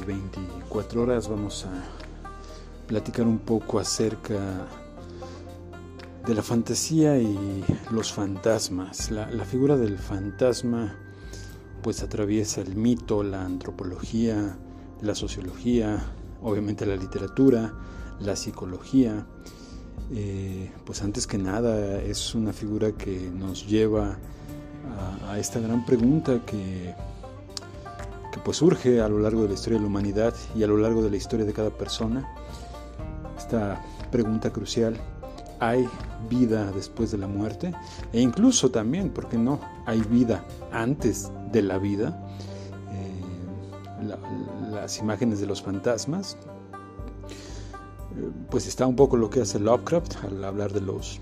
las 24 horas vamos a platicar un poco acerca de la fantasía y los fantasmas. La, figura del fantasma pues atraviesa el mito, la antropología, la sociología, obviamente la literatura, la psicología. Eh, pues antes que nada es una figura que nos lleva a, esta gran pregunta que pues surge a lo largo de la historia de la humanidad y a lo largo de la historia de cada persona. Esta pregunta crucial, ¿hay vida después de la muerte? E incluso también, ¿por qué no? ¿Hay vida antes de la vida? Eh, las imágenes de los fantasmas, eh, pues está un poco lo que hace Lovecraft al hablar de los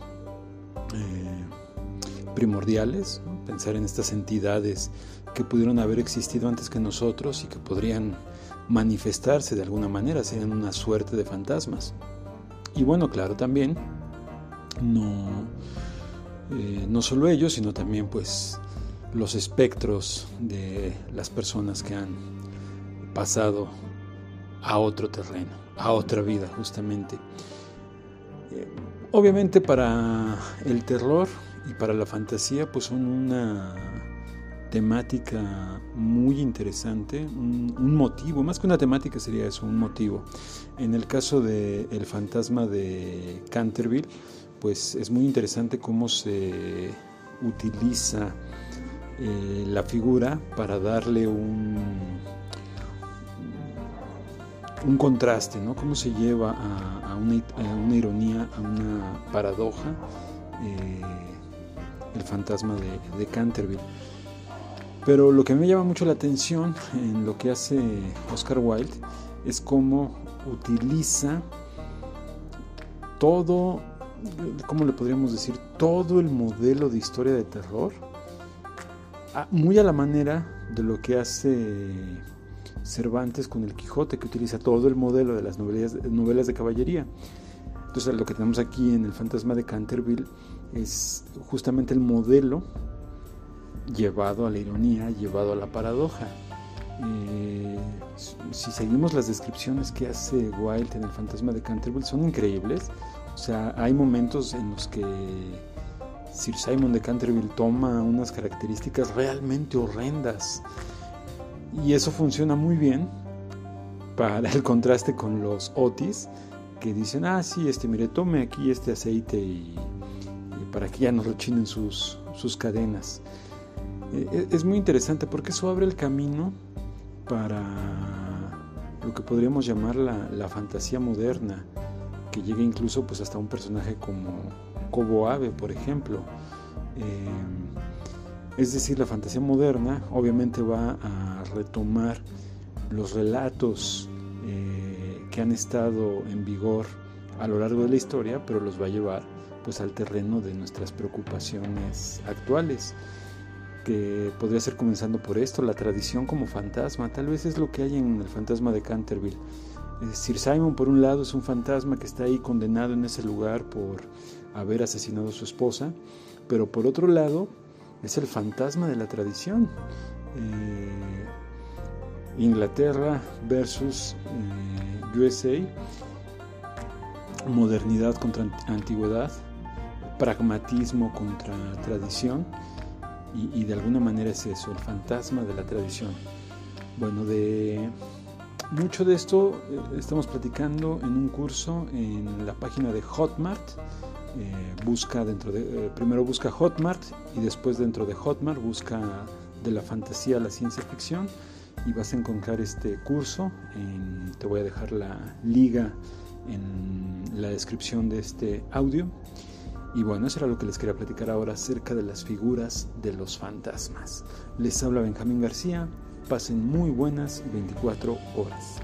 eh, primordiales, pensar en estas entidades que pudieron haber existido antes que nosotros y que podrían manifestarse de alguna manera, serían una suerte de fantasmas. Y bueno, claro, también no, eh, no solo ellos, sino también pues los espectros de las personas que han pasado a otro terreno, a otra vida justamente. Eh, obviamente para el terror y para la fantasía pues son una temática muy interesante, un, motivo, más que una temática sería eso, un motivo. En el caso del el fantasma de Canterville, pues es muy interesante cómo se utiliza eh, la figura para darle un, un contraste, ¿no? Cómo se lleva a, una, ironía, a una paradoja eh, el fantasma de, Canterville. Pero lo que me llama mucho la atención en lo que hace Oscar Wilde es cómo utiliza todo, ¿cómo le podríamos decir? Todo el modelo de historia de terror, muy a la manera de lo que hace Cervantes con el Quijote, que utiliza todo el modelo de las novelas, novelas de caballería. Entonces lo que tenemos aquí en El fantasma de Canterville es justamente el modelo llevado a la ironía, llevado a la paradoja. Eh, si seguimos las descripciones que hace Wilde en El fantasma de Canterville, son increíbles. O sea, hay momentos en los que Sir Simon de Canterville toma unas características realmente horrendas. Y eso funciona muy bien para el contraste con los Otis, que dicen, ah, sí, este, mire, tome aquí este aceite y, para que ya no rechinen sus, sus cadenas. Eh, es muy interesante porque eso abre el camino para lo que podríamos llamar la, fantasía moderna, que llega incluso pues hasta un personaje como Cobo Ave, por ejemplo. Eh, es decir, la fantasía moderna obviamente va a retomar los relatos eh, que han estado en vigor a lo largo de la historia, pero los va a llevar pues al terreno de nuestras preocupaciones actuales que podría ser comenzando por esto, la tradición como fantasma, tal vez es lo que hay en el fantasma de Canterville. Sir Simon por un lado es un fantasma que está ahí condenado en ese lugar por haber asesinado a su esposa, pero por otro lado es el fantasma de la tradición. Eh, Inglaterra versus eh, USA, modernidad contra antigüedad, pragmatismo contra tradición y, de alguna manera es eso, el fantasma de la tradición. Bueno, de mucho de esto eh, estamos platicando en un curso en la página de Hotmart. Eh, busca dentro de, eh, primero busca Hotmart y después dentro de Hotmart busca de la fantasía a la ciencia ficción y vas a encontrar este curso. te voy a dejar la liga en la descripción de este audio. Y bueno, eso era lo que les quería platicar ahora acerca de las figuras de los fantasmas. Les habla Benjamín García. Pasen muy buenas 24 horas.